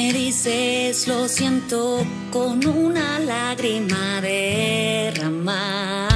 me dices lo siento con una lágrima derramada.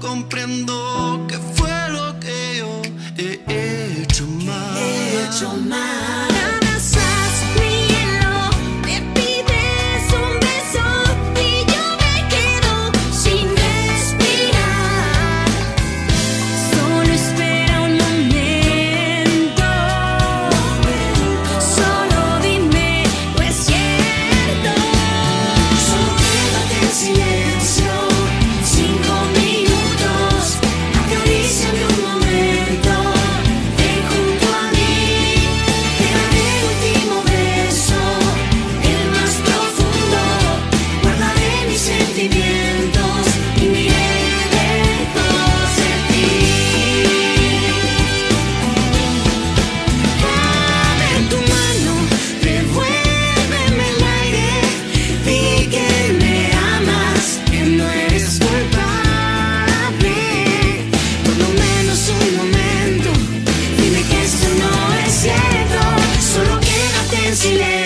Comprendo sentimientos y miré lejos de ti. Dame tu mano, devuélveme el aire, di que me amas, que no eres culpable. Por lo menos un momento, dime que esto no es cierto, solo quédate en silencio.